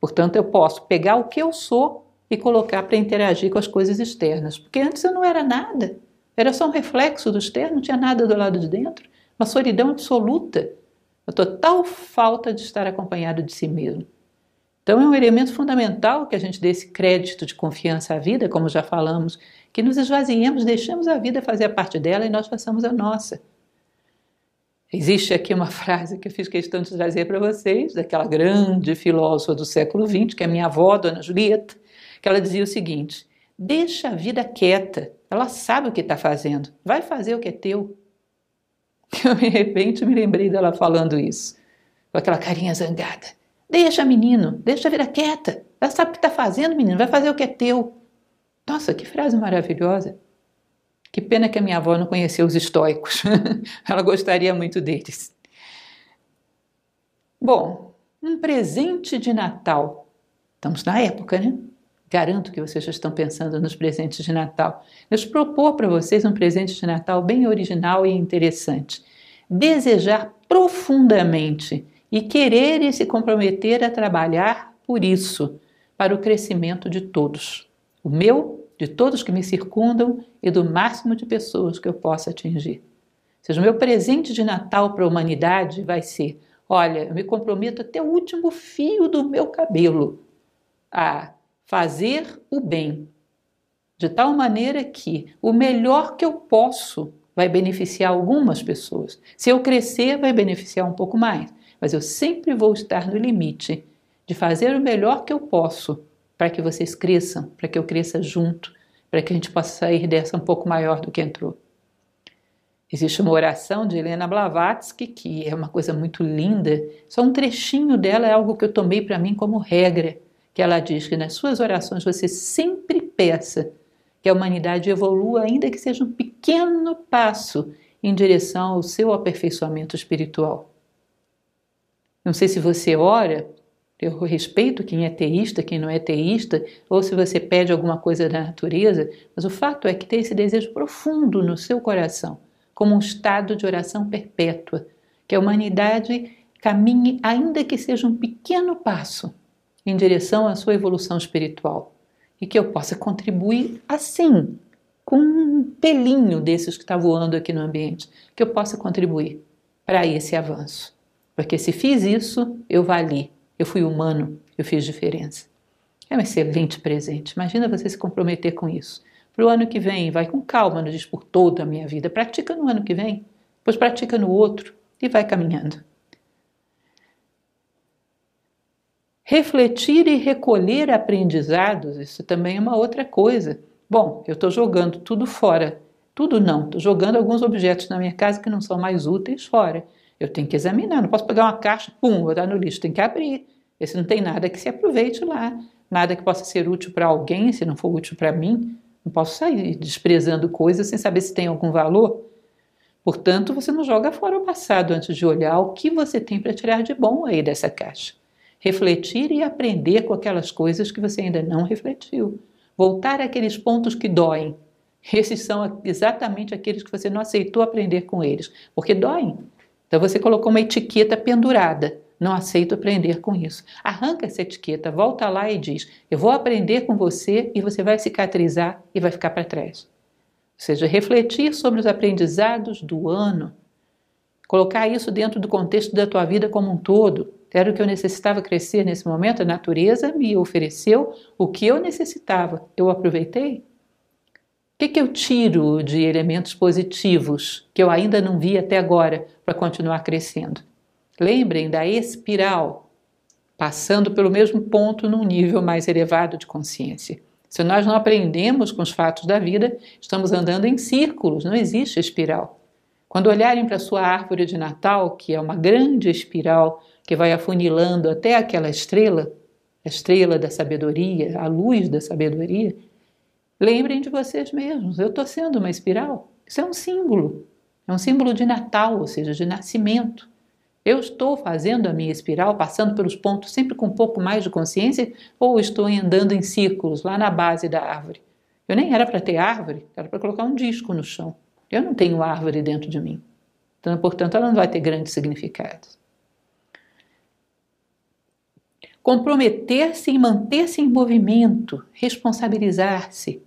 Portanto, eu posso pegar o que eu sou e colocar para interagir com as coisas externas, porque antes eu não era nada. Era só um reflexo do externo, não tinha nada do lado de dentro. Uma solidão absoluta. Uma total falta de estar acompanhado de si mesmo. Então é um elemento fundamental que a gente dê esse crédito de confiança à vida, como já falamos, que nos esvaziemos, deixemos a vida fazer a parte dela e nós façamos a nossa. Existe aqui uma frase que eu fiz questão de trazer para vocês, daquela grande filósofa do século XX, que é minha avó, Dona Julieta, que ela dizia o seguinte: Deixa a vida quieta, ela sabe o que está fazendo. Vai fazer o que é teu. Eu, de repente, me lembrei dela falando isso, com aquela carinha zangada. Deixa, menino, deixa a vida quieta. Ela sabe o que está fazendo, menino, vai fazer o que é teu. Nossa, que frase maravilhosa. Que pena que a minha avó não conheceu os estoicos. ela gostaria muito deles. Bom, um presente de Natal. Estamos na época, né? Garanto que vocês já estão pensando nos presentes de Natal. Eu propor para vocês um presente de Natal bem original e interessante. Desejar profundamente e querer e se comprometer a trabalhar por isso, para o crescimento de todos. O meu, de todos que me circundam e do máximo de pessoas que eu possa atingir. Ou seja, o meu presente de Natal para a humanidade vai ser: olha, eu me comprometo até o último fio do meu cabelo a fazer o bem, de tal maneira que o melhor que eu posso vai beneficiar algumas pessoas. Se eu crescer, vai beneficiar um pouco mais, mas eu sempre vou estar no limite de fazer o melhor que eu posso para que vocês cresçam, para que eu cresça junto, para que a gente possa sair dessa um pouco maior do que entrou. Existe uma oração de Helena Blavatsky que é uma coisa muito linda. Só um trechinho dela é algo que eu tomei para mim como regra que ela diz que nas suas orações você sempre peça que a humanidade evolua, ainda que seja um pequeno passo em direção ao seu aperfeiçoamento espiritual. Não sei se você ora, eu respeito quem é teísta, quem não é teísta, ou se você pede alguma coisa da natureza, mas o fato é que tem esse desejo profundo no seu coração, como um estado de oração perpétua, que a humanidade caminhe, ainda que seja um pequeno passo, em direção à sua evolução espiritual e que eu possa contribuir assim, com um pelinho desses que está voando aqui no ambiente, que eu possa contribuir para esse avanço. Porque se fiz isso, eu vali, eu fui humano, eu fiz diferença. É um excelente presente. Imagina você se comprometer com isso. Para o ano que vem, vai com calma, não diz por toda a minha vida. Pratica no ano que vem, depois pratica no outro. e vai caminhando. Refletir e recolher aprendizados, isso também é uma outra coisa. Bom, eu estou jogando tudo fora. Tudo não, estou jogando alguns objetos na minha casa que não são mais úteis fora. Eu tenho que examinar, não posso pegar uma caixa, pum, botar no lixo, tem que abrir. Esse não tem nada que se aproveite lá, nada que possa ser útil para alguém, se não for útil para mim. Não posso sair desprezando coisas sem saber se tem algum valor. Portanto, você não joga fora o passado antes de olhar o que você tem para tirar de bom aí dessa caixa. Refletir e aprender com aquelas coisas que você ainda não refletiu. Voltar àqueles pontos que doem. Esses são exatamente aqueles que você não aceitou aprender com eles, porque doem. Então você colocou uma etiqueta pendurada. Não aceito aprender com isso. Arranca essa etiqueta, volta lá e diz: Eu vou aprender com você e você vai cicatrizar e vai ficar para trás. Ou seja, refletir sobre os aprendizados do ano, colocar isso dentro do contexto da tua vida como um todo. Era o que eu necessitava crescer nesse momento, a natureza me ofereceu o que eu necessitava. Eu aproveitei? Que, que eu tiro de elementos positivos que eu ainda não vi até agora para continuar crescendo? Lembrem da espiral, passando pelo mesmo ponto num nível mais elevado de consciência. Se nós não aprendemos com os fatos da vida, estamos andando em círculos, não existe espiral. Quando olharem para a sua árvore de Natal, que é uma grande espiral que vai afunilando até aquela estrela, a estrela da sabedoria, a luz da sabedoria, lembrem de vocês mesmos. Eu estou sendo uma espiral. Isso é um símbolo. É um símbolo de Natal, ou seja, de nascimento. Eu estou fazendo a minha espiral, passando pelos pontos sempre com um pouco mais de consciência, ou estou andando em círculos lá na base da árvore? Eu nem era para ter árvore, era para colocar um disco no chão. Eu não tenho árvore dentro de mim. Então, portanto, ela não vai ter grande significado. Comprometer-se e manter-se em movimento, responsabilizar-se.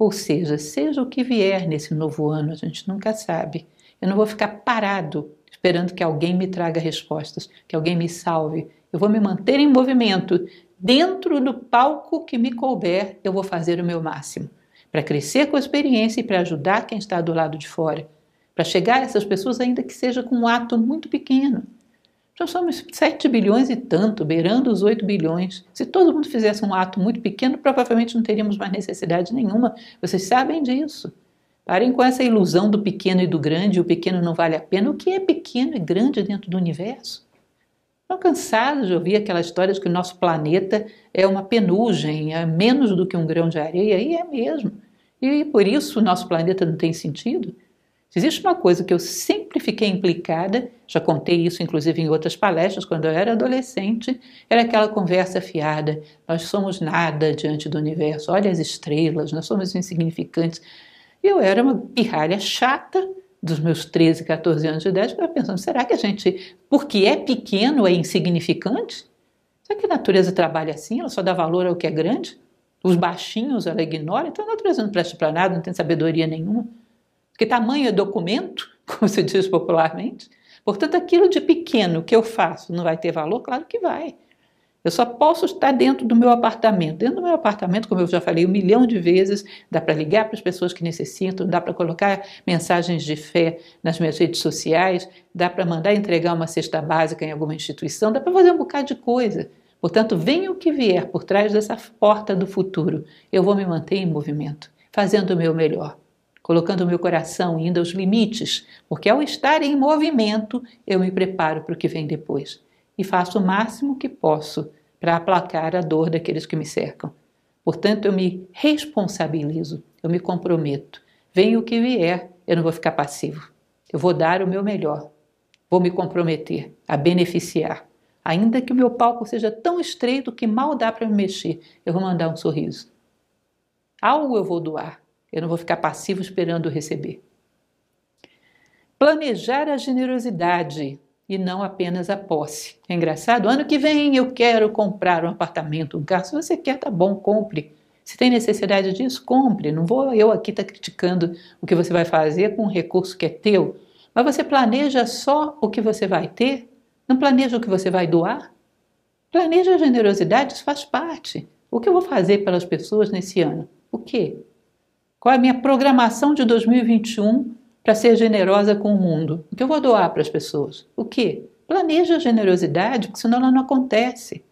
Ou seja, seja o que vier nesse novo ano, a gente nunca sabe. Eu não vou ficar parado esperando que alguém me traga respostas, que alguém me salve. Eu vou me manter em movimento. Dentro do palco que me couber, eu vou fazer o meu máximo para crescer com a experiência e para ajudar quem está do lado de fora, para chegar a essas pessoas, ainda que seja com um ato muito pequeno. Nós somos 7 bilhões e tanto, beirando os 8 bilhões. Se todo mundo fizesse um ato muito pequeno, provavelmente não teríamos mais necessidade nenhuma. Vocês sabem disso. Parem com essa ilusão do pequeno e do grande, o pequeno não vale a pena. O que é pequeno e grande dentro do universo? Estão cansados de ouvir aquela história de que o nosso planeta é uma penugem, é menos do que um grão de areia, e é mesmo. E por isso o nosso planeta não tem sentido. Se existe uma coisa que eu sempre fiquei implicada, já contei isso inclusive em outras palestras quando eu era adolescente, era aquela conversa fiada. Nós somos nada diante do universo, olha as estrelas, nós somos insignificantes. Eu era uma pirralha chata dos meus 13, 14 anos de idade, pensando, será que a gente, porque é pequeno, é insignificante? Será que a natureza trabalha assim? Ela só dá valor ao que é grande? Os baixinhos ela ignora? Então a natureza não presta para nada, não tem sabedoria nenhuma. Porque tamanho é documento, como se diz popularmente. Portanto, aquilo de pequeno que eu faço não vai ter valor? Claro que vai. Eu só posso estar dentro do meu apartamento. Dentro do meu apartamento, como eu já falei um milhão de vezes, dá para ligar para as pessoas que necessitam, dá para colocar mensagens de fé nas minhas redes sociais, dá para mandar entregar uma cesta básica em alguma instituição, dá para fazer um bocado de coisa. Portanto, venha o que vier por trás dessa porta do futuro, eu vou me manter em movimento, fazendo o meu melhor, colocando meu coração indo aos limites, porque ao estar em movimento, eu me preparo para o que vem depois e faço o máximo que posso para aplacar a dor daqueles que me cercam. Portanto, eu me responsabilizo, eu me comprometo. Venha o que vier, eu não vou ficar passivo. Eu vou dar o meu melhor. Vou me comprometer a beneficiar. Ainda que o meu palco seja tão estreito que mal dá para me mexer, eu vou mandar um sorriso. Algo eu vou doar. Eu não vou ficar passivo esperando receber. Planejar a generosidade e não apenas a posse. É engraçado? Ano que vem eu quero comprar um apartamento, um carro. Se você quer, tá bom, compre. Se tem necessidade disso, compre. Não vou eu aqui estar tá criticando o que você vai fazer com um recurso que é teu. Mas você planeja só o que você vai ter? Não planeja o que você vai doar? Planeja a generosidade, isso faz parte. O que eu vou fazer pelas pessoas nesse ano? O quê? Qual é a minha programação de 2021 para ser generosa com o mundo? O que eu vou doar para as pessoas? O que? Planeja a generosidade, porque senão ela não acontece.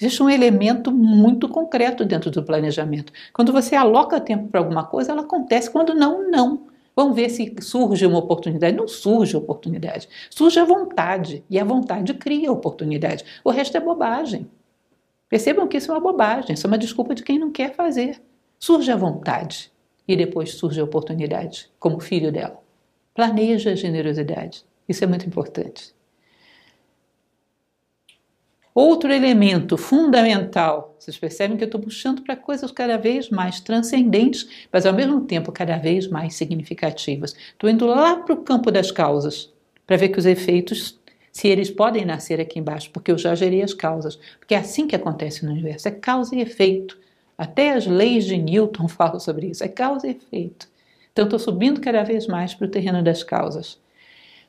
Existe um elemento muito concreto dentro do planejamento. Quando você aloca tempo para alguma coisa, ela acontece. Quando não, não. Vamos ver se surge uma oportunidade. Não surge oportunidade. Surge a vontade. E a vontade cria oportunidade. O resto é bobagem. Percebam que isso é uma bobagem. Isso é uma desculpa de quem não quer fazer. Surge a vontade. E depois surge a oportunidade, como filho dela. Planeja a generosidade. Isso é muito importante. Outro elemento fundamental, vocês percebem que eu estou puxando para coisas cada vez mais transcendentes, mas ao mesmo tempo cada vez mais significativas. Estou indo lá para o campo das causas, para ver que os efeitos, se eles podem nascer aqui embaixo, porque eu já gerei as causas. Porque é assim que acontece no universo: é causa e efeito. Até as leis de Newton falam sobre isso: é causa e efeito. Então, estou subindo cada vez mais para o terreno das causas.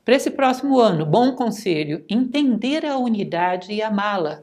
Para esse próximo ano, bom conselho: entender a unidade e amá-la.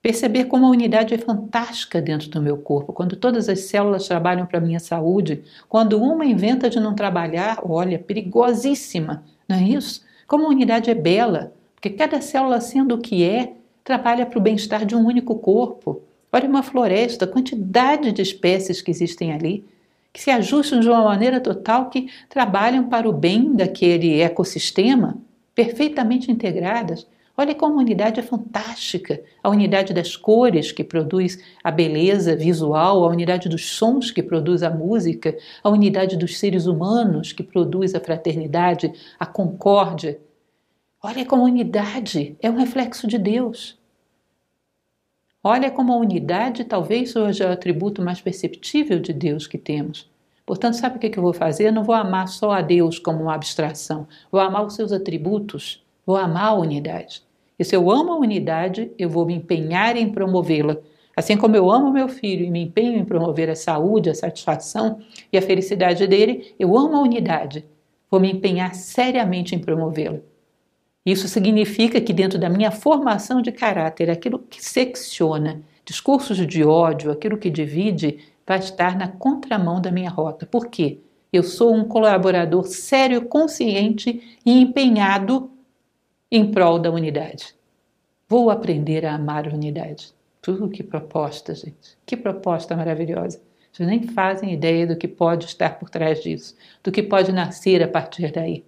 Perceber como a unidade é fantástica dentro do meu corpo, quando todas as células trabalham para a minha saúde, quando uma inventa de não trabalhar, olha, perigosíssima, não é isso? Como a unidade é bela, porque cada célula, sendo o que é, trabalha para o bem-estar de um único corpo. Olha uma floresta, a quantidade de espécies que existem ali que se ajustam de uma maneira total, que trabalham para o bem daquele ecossistema, perfeitamente integradas. Olha como a unidade é fantástica, a unidade das cores que produz a beleza visual, a unidade dos sons que produz a música, a unidade dos seres humanos que produz a fraternidade, a concórdia. Olha como a unidade é um reflexo de Deus. Olha como a unidade talvez seja o atributo mais perceptível de Deus que temos. Portanto, sabe o que eu vou fazer? Eu não vou amar só a Deus como uma abstração. Vou amar os seus atributos, vou amar a unidade. E se eu amo a unidade, eu vou me empenhar em promovê-la. Assim como eu amo meu filho e me empenho em promover a saúde, a satisfação e a felicidade dele, eu amo a unidade. Vou me empenhar seriamente em promovê-la. Isso significa que, dentro da minha formação de caráter, aquilo que secciona, discursos de ódio, aquilo que divide, vai estar na contramão da minha rota. Por quê? Eu sou um colaborador sério, consciente e empenhado em prol da unidade. Vou aprender a amar a unidade. Tudo que proposta, gente. Que proposta maravilhosa. Vocês nem fazem ideia do que pode estar por trás disso, do que pode nascer a partir daí.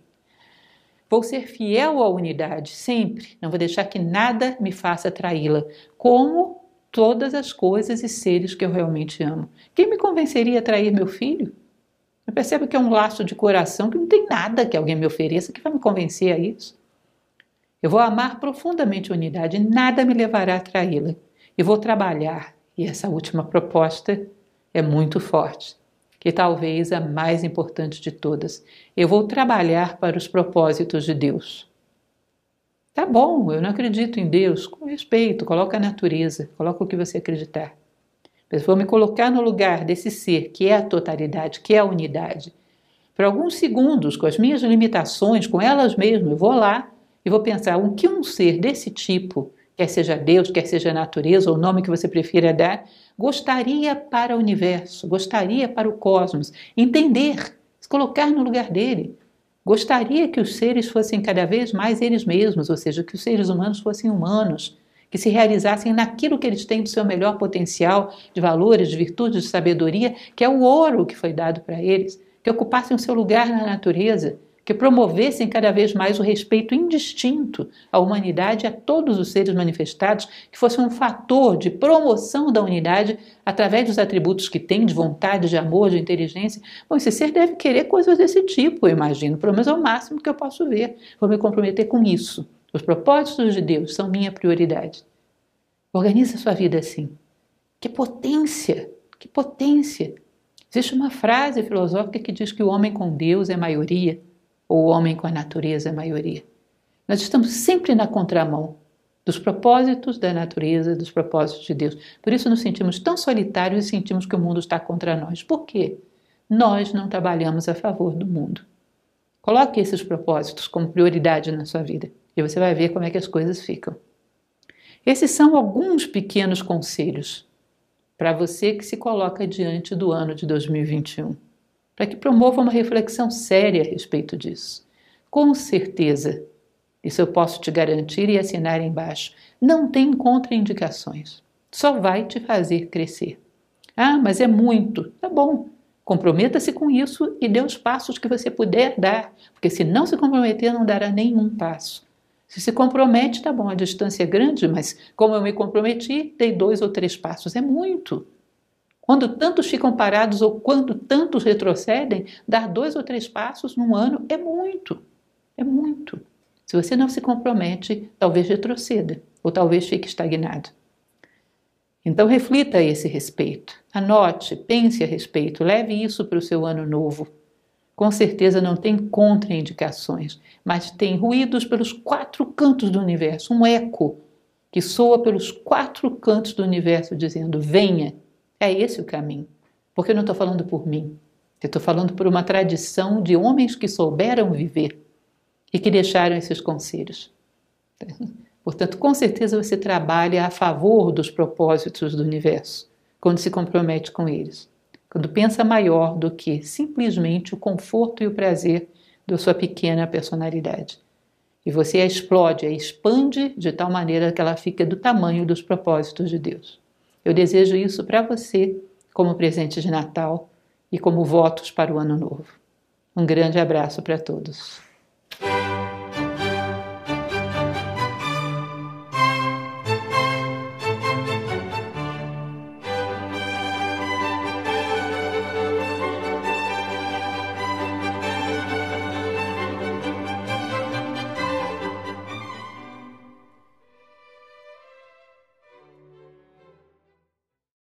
Vou ser fiel à unidade sempre, não vou deixar que nada me faça traí-la, como todas as coisas e seres que eu realmente amo. Quem me convenceria a trair meu filho? Eu percebo que é um laço de coração que não tem nada que alguém me ofereça que vai me convencer a isso. Eu vou amar profundamente a unidade nada me levará a traí-la. E vou trabalhar, e essa última proposta é muito forte que talvez a mais importante de todas. Eu vou trabalhar para os propósitos de Deus. Tá bom, eu não acredito em Deus. Com respeito, coloca a natureza, coloca o que você acreditar. Mas vou me colocar no lugar desse ser que é a totalidade, que é a unidade. Por alguns segundos, com as minhas limitações, com elas mesmas, eu vou lá e vou pensar o que um ser desse tipo, quer seja Deus, quer seja a natureza, ou o nome que você prefira dar, gostaria para o universo, gostaria para o cosmos, entender, se colocar no lugar dele. Gostaria que os seres fossem cada vez mais eles mesmos, ou seja, que os seres humanos fossem humanos, que se realizassem naquilo que eles têm do seu melhor potencial de valores, de virtudes, de sabedoria, que é o ouro que foi dado para eles, que ocupassem o seu lugar na natureza, que promovessem cada vez mais o respeito indistinto à humanidade e a todos os seres manifestados, que fosse um fator de promoção da unidade através dos atributos que tem de vontade, de amor, de inteligência. Bom, esse ser deve querer coisas desse tipo, eu imagino, pelo menos é o máximo que eu posso ver. Vou me comprometer com isso. Os propósitos de Deus são minha prioridade. Organize a sua vida assim. Que potência! Que potência! Existe uma frase filosófica que diz que o homem com Deus é maioria ou o homem com a natureza a maioria. Nós estamos sempre na contramão dos propósitos da natureza, dos propósitos de Deus. Por isso nos sentimos tão solitários e sentimos que o mundo está contra nós. Por quê? Nós não trabalhamos a favor do mundo. Coloque esses propósitos como prioridade na sua vida e você vai ver como é que as coisas ficam. Esses são alguns pequenos conselhos para você que se coloca diante do ano de 2021 para que promova uma reflexão séria a respeito disso. Com certeza, isso eu posso te garantir e assinar embaixo, não tem contraindicações. Só vai te fazer crescer. Ah, mas é muito. Tá bom. Comprometa-se com isso e dê os passos que você puder dar, porque se não se comprometer, não dará nenhum passo. Se se compromete, tá bom, a distância é grande, mas como eu me comprometi, dei dois ou três passos. É muito. Quando tantos ficam parados ou quando tantos retrocedem, dar dois ou três passos num ano é muito. É muito. Se você não se compromete, talvez retroceda ou talvez fique estagnado. Então reflita a esse respeito. Anote, pense a respeito, leve isso para o seu ano novo. Com certeza não tem contraindicações, mas tem ruídos pelos quatro cantos do universo, um eco que soa pelos quatro cantos do universo dizendo: venha, é esse o caminho. Porque eu não estou falando por mim, eu estou falando por uma tradição de homens que souberam viver e que deixaram esses conselhos. Portanto, com certeza você trabalha a favor dos propósitos do universo quando se compromete com eles quando pensa maior do que simplesmente o conforto e o prazer da sua pequena personalidade. E você a explode, a expande de tal maneira que ela fica do tamanho dos propósitos de Deus. Eu desejo isso para você como presente de Natal e como votos para o ano novo. Um grande abraço para todos.